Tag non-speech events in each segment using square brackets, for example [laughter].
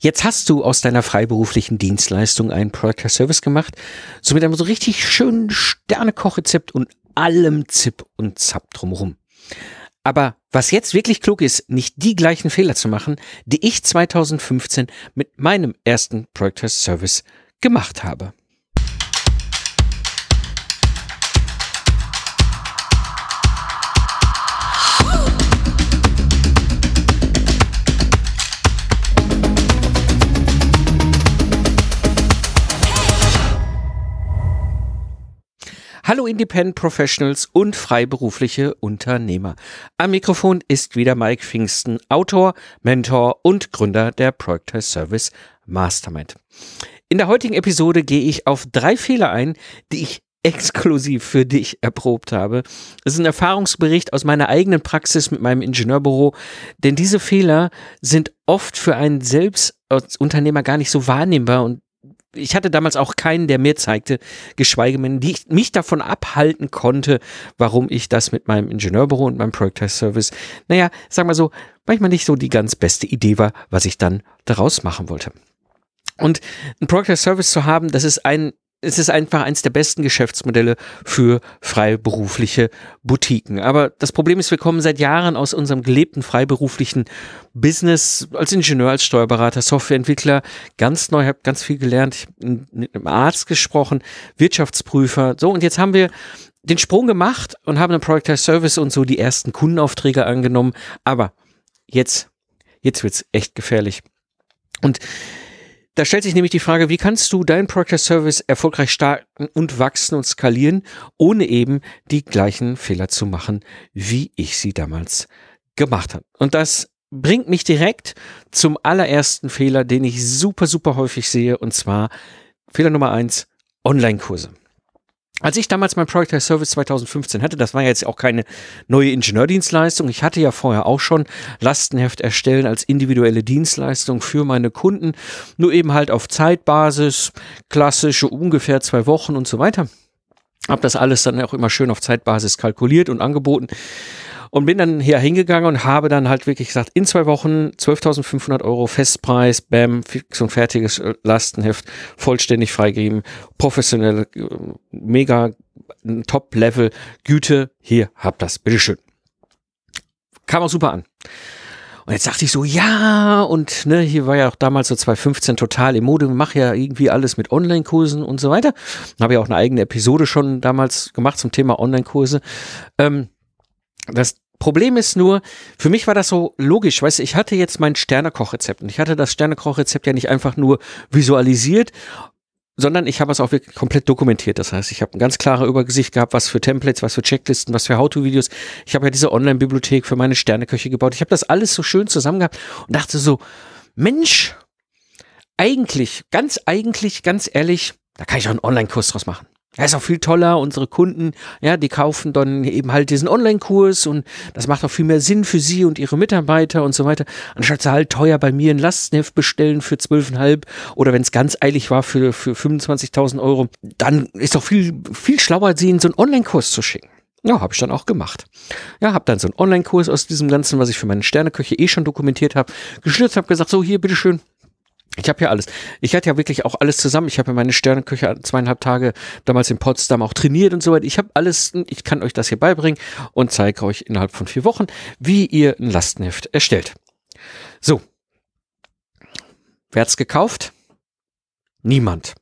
Jetzt hast du aus deiner freiberuflichen Dienstleistung einen Product Service gemacht, so mit einem so richtig schönen Sternekochrezept und allem Zip und Zap drumherum. Aber was jetzt wirklich klug ist, nicht die gleichen Fehler zu machen, die ich 2015 mit meinem ersten Product Service gemacht habe. Hallo Independent Professionals und freiberufliche Unternehmer. Am Mikrofon ist wieder Mike Pfingsten, Autor, Mentor und Gründer der Project Service Mastermind. In der heutigen Episode gehe ich auf drei Fehler ein, die ich exklusiv für dich erprobt habe. Es ist ein Erfahrungsbericht aus meiner eigenen Praxis mit meinem Ingenieurbüro, denn diese Fehler sind oft für einen selbst als Unternehmer gar nicht so wahrnehmbar und ich hatte damals auch keinen, der mir zeigte, geschweige denn, die mich davon abhalten konnte, warum ich das mit meinem Ingenieurbüro und meinem Projektservice, naja, sag mal so, manchmal nicht so die ganz beste Idee war, was ich dann daraus machen wollte. Und ein Project Service zu haben, das ist ein es ist einfach eins der besten Geschäftsmodelle für freiberufliche Boutiquen. Aber das Problem ist, wir kommen seit Jahren aus unserem gelebten freiberuflichen Business als Ingenieur, als Steuerberater, Softwareentwickler ganz neu, habe ganz viel gelernt, mit einem Arzt gesprochen, Wirtschaftsprüfer, so und jetzt haben wir den Sprung gemacht und haben einen Product Service und so die ersten Kundenaufträge angenommen. Aber jetzt, jetzt wird's echt gefährlich. Und da stellt sich nämlich die Frage, wie kannst du deinen Product Service erfolgreich starten und wachsen und skalieren, ohne eben die gleichen Fehler zu machen, wie ich sie damals gemacht habe. Und das bringt mich direkt zum allerersten Fehler, den ich super, super häufig sehe, und zwar Fehler Nummer eins, Online-Kurse. Als ich damals mein Product Service 2015 hatte, das war jetzt auch keine neue Ingenieurdienstleistung. Ich hatte ja vorher auch schon Lastenheft erstellen als individuelle Dienstleistung für meine Kunden, nur eben halt auf Zeitbasis, klassische ungefähr zwei Wochen und so weiter. Hab das alles dann auch immer schön auf Zeitbasis kalkuliert und angeboten und bin dann hier hingegangen und habe dann halt wirklich gesagt, in zwei Wochen 12.500 Euro Festpreis, bam, fix und fertiges äh, Lastenheft, vollständig freigegeben, professionelle, äh, mega Top-Level, Güte, hier, habt das, bitteschön. Kam auch super an. Und jetzt dachte ich so, ja, und ne, hier war ja auch damals so 2015 total im Mode, mache ja irgendwie alles mit Online-Kursen und so weiter. Habe ja auch eine eigene Episode schon damals gemacht zum Thema Online-Kurse. Ähm, das Problem ist nur, für mich war das so logisch, weißt du, ich hatte jetzt mein Sternekochrezept und ich hatte das Sternekochrezept ja nicht einfach nur visualisiert, sondern ich habe es auch wirklich komplett dokumentiert. Das heißt, ich habe ein ganz klare Übersicht gehabt, was für Templates, was für Checklisten, was für How-to-Videos. Ich habe ja diese Online-Bibliothek für meine Sterneköche gebaut. Ich habe das alles so schön zusammen gehabt und dachte so, Mensch, eigentlich, ganz eigentlich, ganz ehrlich, da kann ich auch einen Online-Kurs draus machen. Ja, ist auch viel toller. Unsere Kunden, ja, die kaufen dann eben halt diesen Online-Kurs und das macht auch viel mehr Sinn für sie und ihre Mitarbeiter und so weiter. Anstatt sie halt teuer bei mir ein Lastenheft bestellen für zwölfeinhalb oder wenn es ganz eilig war für, für 25.000 Euro, dann ist doch viel, viel schlauer, sie in so einen Online-Kurs zu schicken. Ja, habe ich dann auch gemacht. Ja, habe dann so einen Online-Kurs aus diesem Ganzen, was ich für meine Sterneköche eh schon dokumentiert habe, geschnitzt, habe gesagt, so hier, bitteschön, ich habe ja alles. Ich hatte ja wirklich auch alles zusammen. Ich habe ja meine Sterneküche zweieinhalb Tage damals in Potsdam auch trainiert und so weiter. Ich habe alles, ich kann euch das hier beibringen und zeige euch innerhalb von vier Wochen, wie ihr ein Lastenheft erstellt. So. Wer hat's gekauft? Niemand.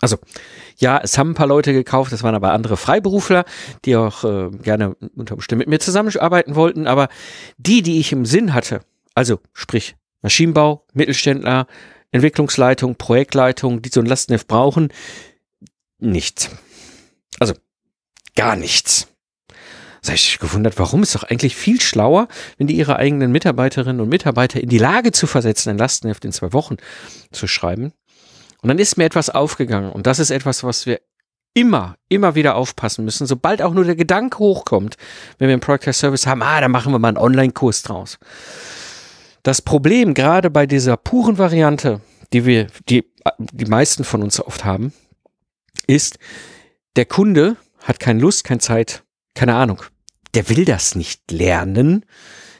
Also, ja, es haben ein paar Leute gekauft, das waren aber andere Freiberufler, die auch äh, gerne unter Umständen mit mir zusammenarbeiten wollten, aber die, die ich im Sinn hatte, also sprich Maschinenbau, Mittelständler, Entwicklungsleitung, Projektleitung, die so ein Lastenheft brauchen, nichts. Also gar nichts. Da ich gewundert, warum ist doch eigentlich viel schlauer, wenn die ihre eigenen Mitarbeiterinnen und Mitarbeiter in die Lage zu versetzen, ein Lastenheft in zwei Wochen zu schreiben. Und dann ist mir etwas aufgegangen und das ist etwas, was wir immer, immer wieder aufpassen müssen, sobald auch nur der Gedanke hochkommt, wenn wir einen Product Service haben, ah, da machen wir mal einen Online-Kurs draus. Das Problem gerade bei dieser puren Variante, die wir, die, die meisten von uns oft haben, ist, der Kunde hat keine Lust, keine Zeit, keine Ahnung. Der will das nicht lernen.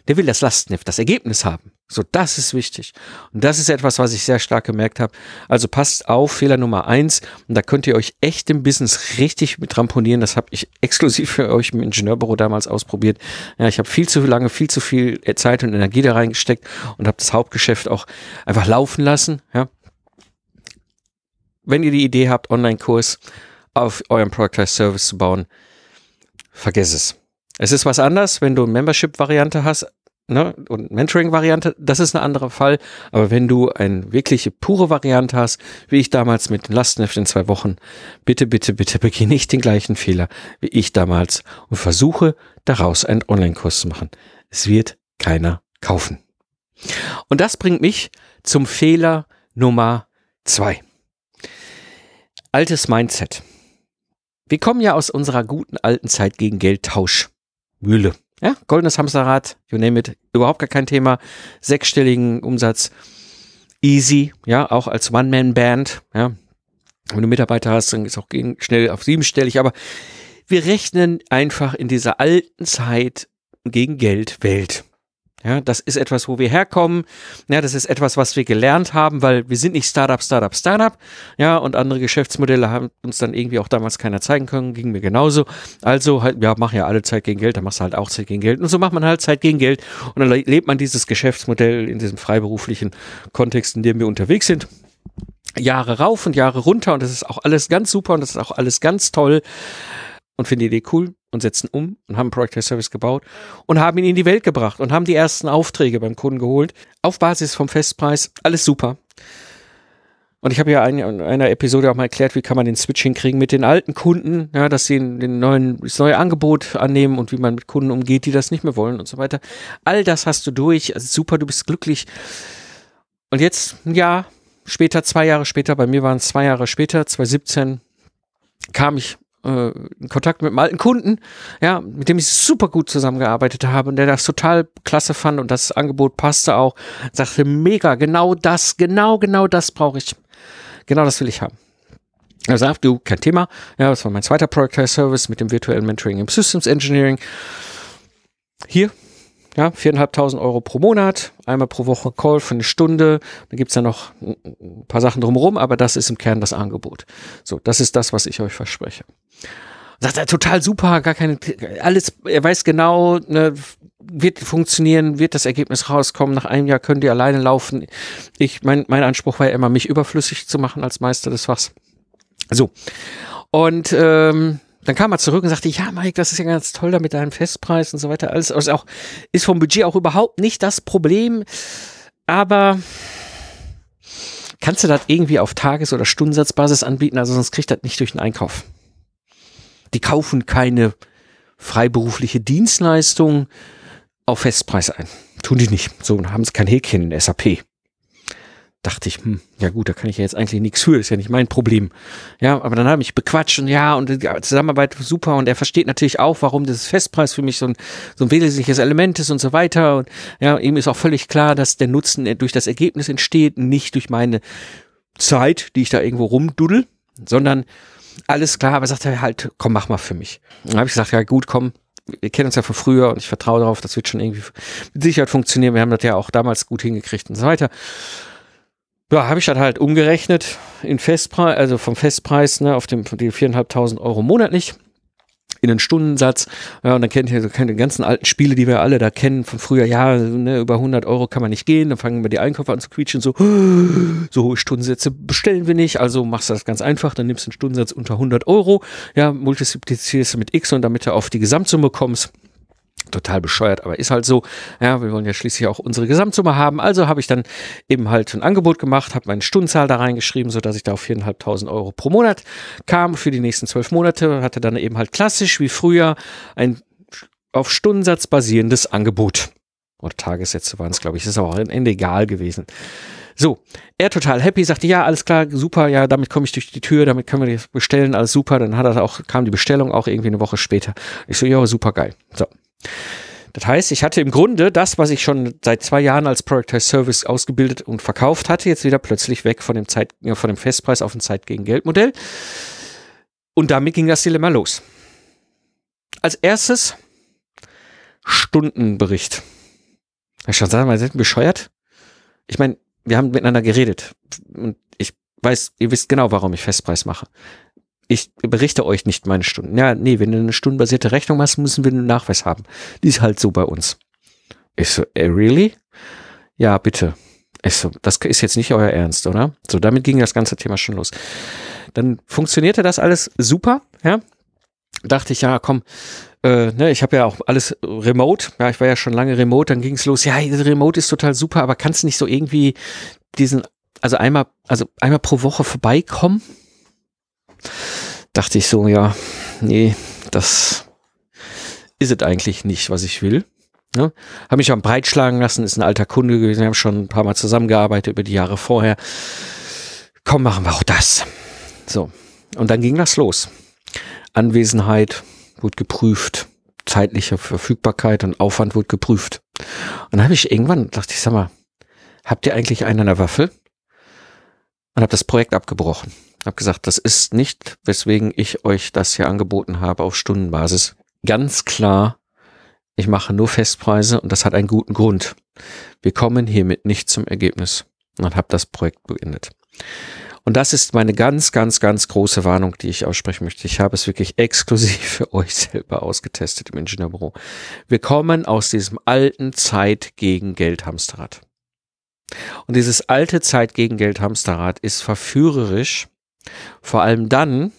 Der will das Lastenheft, das Ergebnis haben. So, das ist wichtig. Und das ist etwas, was ich sehr stark gemerkt habe. Also passt auf, Fehler Nummer eins. Und da könnt ihr euch echt im Business richtig mit ramponieren. Das habe ich [laughs] exklusiv für euch im Ingenieurbüro damals ausprobiert. Ja, ich habe viel zu lange, viel zu viel Zeit und Energie da reingesteckt und habe das Hauptgeschäft auch einfach laufen lassen. Ja. Wenn ihr die Idee habt, Online-Kurs auf eurem Product Service zu bauen, vergiss es. Es ist was anderes, wenn du eine Membership-Variante hast, ne, und Mentoring-Variante, das ist ein anderer Fall. Aber wenn du eine wirkliche pure Variante hast, wie ich damals mit Lastenheft in zwei Wochen, bitte, bitte, bitte beginne nicht den gleichen Fehler wie ich damals und versuche daraus einen Online-Kurs zu machen. Es wird keiner kaufen. Und das bringt mich zum Fehler Nummer zwei. Altes Mindset. Wir kommen ja aus unserer guten alten Zeit gegen Geldtauschmühle. Ja, goldenes Hamsterrad, you name it, überhaupt gar kein Thema. Sechsstelligen Umsatz, easy, ja, auch als One-Man-Band, ja. Wenn du Mitarbeiter hast, dann ist auch schnell auf siebenstellig, aber wir rechnen einfach in dieser alten Zeit gegen Geld Welt. Ja, das ist etwas, wo wir herkommen. Ja, das ist etwas, was wir gelernt haben, weil wir sind nicht Startup, Startup, Startup. Ja, und andere Geschäftsmodelle haben uns dann irgendwie auch damals keiner zeigen können, ging mir genauso. Also halt, ja, mach ja alle Zeit gegen Geld, dann machst du halt auch Zeit gegen Geld. Und so macht man halt Zeit gegen Geld. Und dann lebt man dieses Geschäftsmodell in diesem freiberuflichen Kontext, in dem wir unterwegs sind. Jahre rauf und Jahre runter und das ist auch alles ganz super und das ist auch alles ganz toll und finde die Idee cool und setzen um und haben einen Project Service gebaut und haben ihn in die Welt gebracht und haben die ersten Aufträge beim Kunden geholt. Auf Basis vom Festpreis. Alles super. Und ich habe ja in einer Episode auch mal erklärt, wie kann man den Switch hinkriegen mit den alten Kunden, ja, dass sie den neuen, das neue Angebot annehmen und wie man mit Kunden umgeht, die das nicht mehr wollen und so weiter. All das hast du durch. Also super, du bist glücklich. Und jetzt, ein Jahr später, zwei Jahre später, bei mir waren es zwei Jahre später, 2017, kam ich äh, in Kontakt mit einem alten Kunden, ja, mit dem ich super gut zusammengearbeitet habe und der das total klasse fand und das Angebot passte auch. Sagte, mega, genau das, genau, genau das brauche ich. Genau das will ich haben. Er sagt, du, kein Thema. Ja, das war mein zweiter Product Service mit dem virtuellen Mentoring im Systems Engineering. Hier, ja, viereinhalbtausend Euro pro Monat, einmal pro Woche Call für eine Stunde. Da gibt's ja noch ein paar Sachen drumherum, aber das ist im Kern das Angebot. So, das ist das, was ich euch verspreche. Sagt er, total super, gar keine, alles, er weiß genau, ne, wird funktionieren, wird das Ergebnis rauskommen, nach einem Jahr können die alleine laufen. Ich, mein, mein Anspruch war ja immer, mich überflüssig zu machen als Meister des Fachs. So. Und ähm, dann kam er zurück und sagte, ja, Mike, das ist ja ganz toll da mit deinem Festpreis und so weiter. Alles also auch, ist vom Budget auch überhaupt nicht das Problem. Aber kannst du das irgendwie auf Tages- oder Stundensatzbasis anbieten? Also sonst kriegt das nicht durch den Einkauf. Die kaufen keine freiberufliche Dienstleistung auf Festpreis ein. Tun die nicht. So, haben sie kein Häkchen in SAP dachte ich, hm, ja gut, da kann ich ja jetzt eigentlich nichts für, ist ja nicht mein Problem. Ja, aber dann habe ich bequatscht und ja, und die Zusammenarbeit super und er versteht natürlich auch, warum das Festpreis für mich so ein, so ein wesentliches Element ist und so weiter. Und ja, ihm ist auch völlig klar, dass der Nutzen durch das Ergebnis entsteht, nicht durch meine Zeit, die ich da irgendwo rumduddel, sondern alles klar, aber sagt er halt, komm, mach mal für mich. Dann habe ich gesagt, ja gut, komm, wir kennen uns ja von früher und ich vertraue darauf, das wird schon irgendwie mit Sicherheit funktionieren. Wir haben das ja auch damals gut hingekriegt und so weiter ja, habe ich dann halt umgerechnet in Festpreis, also vom Festpreis ne, auf dem die viereinhalbtausend Euro monatlich in den Stundensatz. Ja, und dann kennt ihr, ihr die ganzen alten Spiele, die wir alle da kennen von früher. Ja, ne, über 100 Euro kann man nicht gehen. Dann fangen wir die Einkäufe an zu quietschen. So, so hohe Stundensätze bestellen wir nicht. Also machst du das ganz einfach. Dann nimmst du einen Stundensatz unter 100 Euro. Ja, multiplizierst du mit X und damit du auf die Gesamtsumme kommst total bescheuert, aber ist halt so. Ja, wir wollen ja schließlich auch unsere Gesamtsumme haben. Also habe ich dann eben halt ein Angebot gemacht, habe meine Stundenzahl da reingeschrieben, so dass ich da auf 4.500 Euro pro Monat kam für die nächsten zwölf Monate. Hatte dann eben halt klassisch wie früher ein auf Stundensatz basierendes Angebot. Oder Tagessätze waren es, glaube ich. Das ist auch am Ende egal gewesen. So, er total happy, sagte, ja, alles klar, super, ja, damit komme ich durch die Tür, damit können wir das bestellen, alles super. Dann hat er auch, kam die Bestellung auch irgendwie eine Woche später. Ich so, ja, super geil. So, das heißt, ich hatte im Grunde das, was ich schon seit zwei Jahren als Product Service ausgebildet und verkauft hatte, jetzt wieder plötzlich weg von dem Zeit, von dem Festpreis auf ein Zeit gegen Geld Modell. Und damit ging das Dilemma los. Als erstes Stundenbericht. Ich schon sagen, wir sind bescheuert. ich meine, wir haben miteinander geredet und ich weiß, ihr wisst genau, warum ich Festpreis mache. Ich berichte euch nicht meine Stunden. Ja, nee, wenn du eine stundenbasierte Rechnung machst, müssen wir einen Nachweis haben. Die ist halt so bei uns. Ich so, eh, really? Ja, bitte. Ich so, das ist jetzt nicht euer Ernst, oder? So, damit ging das ganze Thema schon los. Dann funktionierte das alles super, ja. Dachte ich, ja, komm, äh, ne, ich habe ja auch alles remote. Ja, ich war ja schon lange remote. Dann ging es los. Ja, remote ist total super, aber kannst nicht so irgendwie diesen, also einmal, also einmal pro Woche vorbeikommen? Dachte ich so, ja, nee, das ist es eigentlich nicht, was ich will. Ne? Habe mich auch breitschlagen lassen, ist ein alter Kunde gewesen, wir haben schon ein paar Mal zusammengearbeitet über die Jahre vorher. Komm, machen wir auch das. So, und dann ging das los. Anwesenheit wurde geprüft, zeitliche Verfügbarkeit und Aufwand wurde geprüft. Und dann habe ich irgendwann, dachte ich, sag mal, habt ihr eigentlich einen an der Waffel? Und habe das Projekt abgebrochen. Habe gesagt, das ist nicht, weswegen ich euch das hier angeboten habe auf Stundenbasis. Ganz klar, ich mache nur Festpreise und das hat einen guten Grund. Wir kommen hiermit nicht zum Ergebnis. Und habe das Projekt beendet. Und das ist meine ganz, ganz, ganz große Warnung, die ich aussprechen möchte. Ich habe es wirklich exklusiv für [laughs] euch selber ausgetestet im Ingenieurbüro. Wir kommen aus diesem alten Zeit gegen Geld Hamsterrad. Und dieses alte Zeit gegen Geld Hamsterrad ist verführerisch, vor allem dann,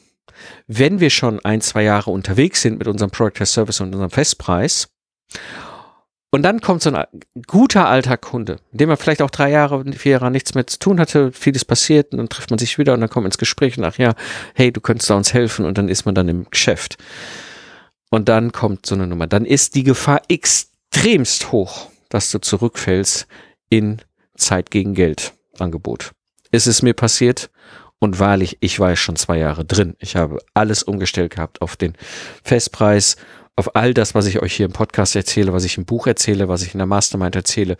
wenn wir schon ein, zwei Jahre unterwegs sind mit unserem Product as Service und unserem Festpreis und dann kommt so ein guter alter Kunde, mit dem man vielleicht auch drei Jahre, vier Jahre nichts mehr zu tun hatte, vieles passiert und dann trifft man sich wieder und dann kommt man ins Gespräch und ach ja, hey, du könntest da uns helfen und dann ist man dann im Geschäft. Und dann kommt so eine Nummer. Dann ist die Gefahr extremst hoch, dass du zurückfällst in Zeit gegen Geld Angebot. Ist es mir passiert und wahrlich, ich war schon zwei Jahre drin. Ich habe alles umgestellt gehabt auf den Festpreis auf all das, was ich euch hier im Podcast erzähle, was ich im Buch erzähle, was ich in der Mastermind erzähle,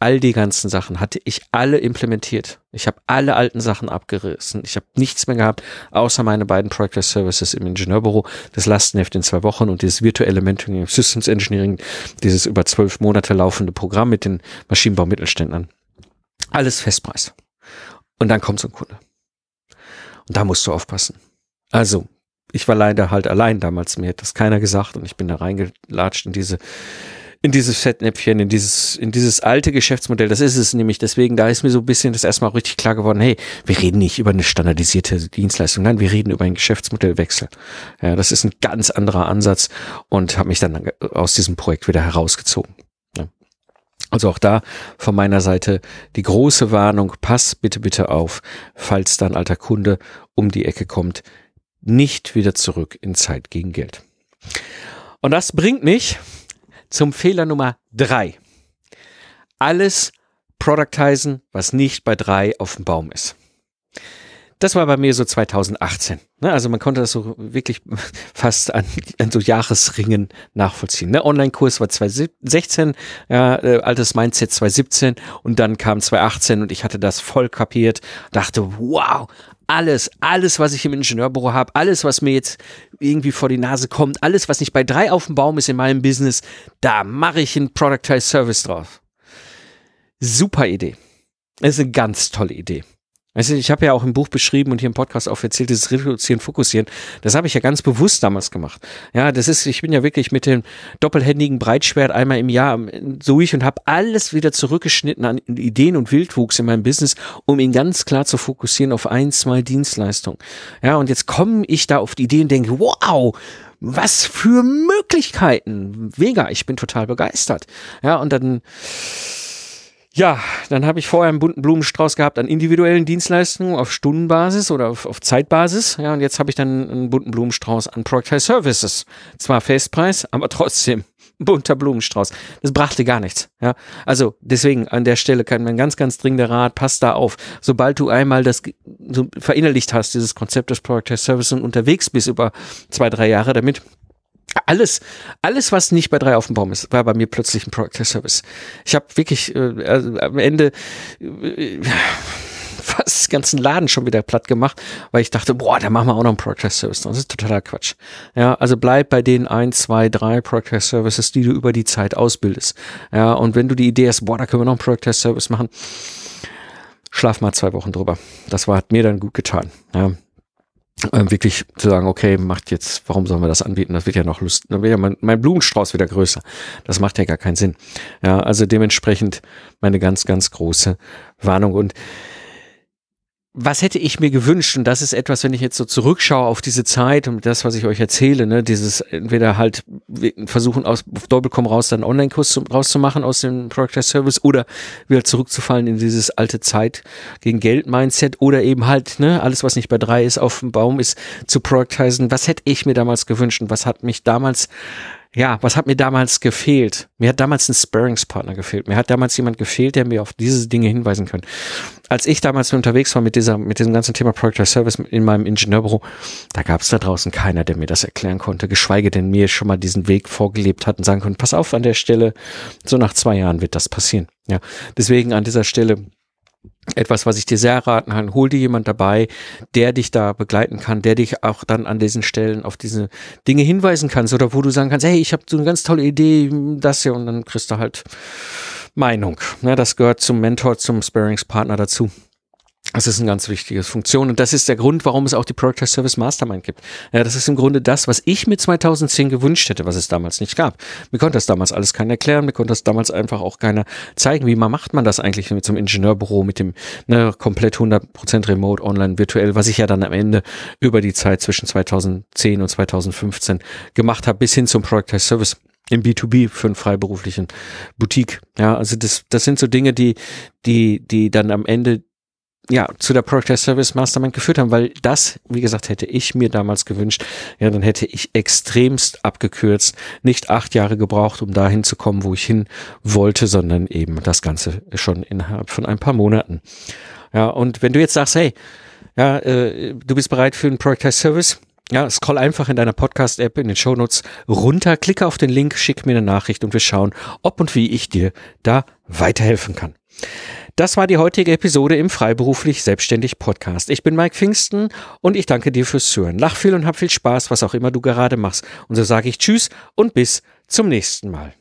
all die ganzen Sachen hatte ich alle implementiert. Ich habe alle alten Sachen abgerissen. Ich habe nichts mehr gehabt, außer meine beiden Project Services im Ingenieurbüro, das Lastenheft in zwei Wochen und dieses virtuelle Mentoring Systems Engineering, dieses über zwölf Monate laufende Programm mit den Maschinenbaumittelständlern. Alles Festpreis. Und dann kommt so ein Kunde. Da musst du aufpassen. Also, ich war leider halt allein damals. Mir hat das keiner gesagt und ich bin da reingelatscht in diese, in dieses Fettnäpfchen, in dieses, in dieses alte Geschäftsmodell. Das ist es nämlich. Deswegen, da ist mir so ein bisschen das erstmal richtig klar geworden. Hey, wir reden nicht über eine standardisierte Dienstleistung. Nein, wir reden über einen Geschäftsmodellwechsel. Ja, das ist ein ganz anderer Ansatz und habe mich dann aus diesem Projekt wieder herausgezogen. Also auch da von meiner Seite die große Warnung, pass bitte, bitte auf, falls da ein alter Kunde um die Ecke kommt, nicht wieder zurück in Zeit gegen Geld. Und das bringt mich zum Fehler Nummer drei. Alles productizen, was nicht bei drei auf dem Baum ist. Das war bei mir so 2018. Ne? Also man konnte das so wirklich [laughs] fast an, an so Jahresringen nachvollziehen. Ne? Online-Kurs war 2016, ja, äh, altes Mindset 2017 und dann kam 2018 und ich hatte das voll kapiert, dachte, wow, alles, alles, was ich im Ingenieurbüro habe, alles, was mir jetzt irgendwie vor die Nase kommt, alles, was nicht bei drei auf dem Baum ist in meinem Business, da mache ich einen Productized Service drauf. Super Idee. Das ist eine ganz tolle Idee. Du, ich habe ja auch im Buch beschrieben und hier im Podcast auch erzählt, dieses Reduzieren, Fokussieren. Das habe ich ja ganz bewusst damals gemacht. Ja, das ist, ich bin ja wirklich mit dem doppelhändigen Breitschwert einmal im Jahr durch und habe alles wieder zurückgeschnitten an Ideen und Wildwuchs in meinem Business, um ihn ganz klar zu fokussieren auf ein, zwei Dienstleistungen. Ja, und jetzt komme ich da auf die Idee und denke, wow, was für Möglichkeiten. Mega, ich bin total begeistert. Ja, und dann ja, dann habe ich vorher einen bunten Blumenstrauß gehabt an individuellen Dienstleistungen auf Stundenbasis oder auf, auf Zeitbasis. Ja, und jetzt habe ich dann einen bunten Blumenstrauß an Productized Services. Zwar Festpreis, aber trotzdem bunter Blumenstrauß. Das brachte gar nichts. Ja, also deswegen an der Stelle kann mein ganz, ganz dringender Rat, pass da auf. Sobald du einmal das so verinnerlicht hast, dieses Konzept des Productized Services und unterwegs bist über zwei, drei Jahre damit, alles, alles, was nicht bei drei auf dem Baum ist, war bei mir plötzlich ein Product Service. Ich habe wirklich äh, also am Ende äh, [laughs] fast den ganzen Laden schon wieder platt gemacht, weil ich dachte, boah, da machen wir auch noch einen Product Service. Das ist totaler Quatsch. Ja, also bleib bei den ein, zwei, drei Product Services, die du über die Zeit ausbildest. Ja, und wenn du die Idee hast, boah, da können wir noch einen Product Service machen, schlaf mal zwei Wochen drüber. Das war, hat mir dann gut getan. Ja, ähm, wirklich zu sagen, okay, macht jetzt, warum sollen wir das anbieten? Das wird ja noch Lust, dann wird ja mein, mein Blumenstrauß wieder größer. Das macht ja gar keinen Sinn. Ja, also dementsprechend meine ganz, ganz große Warnung und was hätte ich mir gewünscht? Und das ist etwas, wenn ich jetzt so zurückschaue auf diese Zeit und das, was ich euch erzähle, ne, dieses entweder halt versuchen, aus Doppelcom raus dann Online-Kurs rauszumachen aus dem Product Service oder wieder zurückzufallen in dieses alte Zeit gegen Geld-Mindset oder eben halt, ne, alles, was nicht bei drei ist, auf dem Baum ist, zu productizen. Was hätte ich mir damals gewünscht und was hat mich damals ja, was hat mir damals gefehlt? Mir hat damals ein Sparringspartner gefehlt. Mir hat damals jemand gefehlt, der mir auf diese Dinge hinweisen kann. Als ich damals unterwegs war mit dieser, mit diesem ganzen Thema Project Service in meinem Ingenieurbüro, da gab es da draußen keiner, der mir das erklären konnte, geschweige denn mir schon mal diesen Weg vorgelebt hat und sagen konnte, pass auf an der Stelle, so nach zwei Jahren wird das passieren. Ja, deswegen an dieser Stelle etwas, was ich dir sehr raten kann. Hol dir jemand dabei, der dich da begleiten kann, der dich auch dann an diesen Stellen auf diese Dinge hinweisen kannst oder wo du sagen kannst, hey, ich habe so eine ganz tolle Idee, das hier und dann kriegst du halt Meinung. Ja, das gehört zum Mentor, zum Sparingspartner dazu. Das ist eine ganz wichtige Funktion und das ist der Grund, warum es auch die Product Service Mastermind gibt. Ja, das ist im Grunde das, was ich mir 2010 gewünscht hätte, was es damals nicht gab. Mir konnte das damals alles keiner erklären, mir konnte das damals einfach auch keiner zeigen, wie man macht man das eigentlich mit so einem Ingenieurbüro, mit dem ne, komplett 100% remote, online, virtuell, was ich ja dann am Ende über die Zeit zwischen 2010 und 2015 gemacht habe, bis hin zum Product Service im B2B für einen freiberuflichen Boutique. Ja, also das, das sind so Dinge, die, die, die dann am Ende ja, zu der Project Service Mastermind geführt haben, weil das, wie gesagt, hätte ich mir damals gewünscht, ja, dann hätte ich extremst abgekürzt, nicht acht Jahre gebraucht, um dahin zu kommen, wo ich hin wollte, sondern eben das Ganze schon innerhalb von ein paar Monaten. Ja, und wenn du jetzt sagst, hey, ja, äh, du bist bereit für einen Project Service, ja, scroll einfach in deiner Podcast-App in den Shownotes runter, klicke auf den Link, schick mir eine Nachricht und wir schauen, ob und wie ich dir da weiterhelfen kann. Das war die heutige Episode im Freiberuflich Selbstständig Podcast. Ich bin Mike Pfingsten und ich danke dir fürs Zuhören. Lach viel und hab viel Spaß, was auch immer du gerade machst. Und so sage ich Tschüss und bis zum nächsten Mal.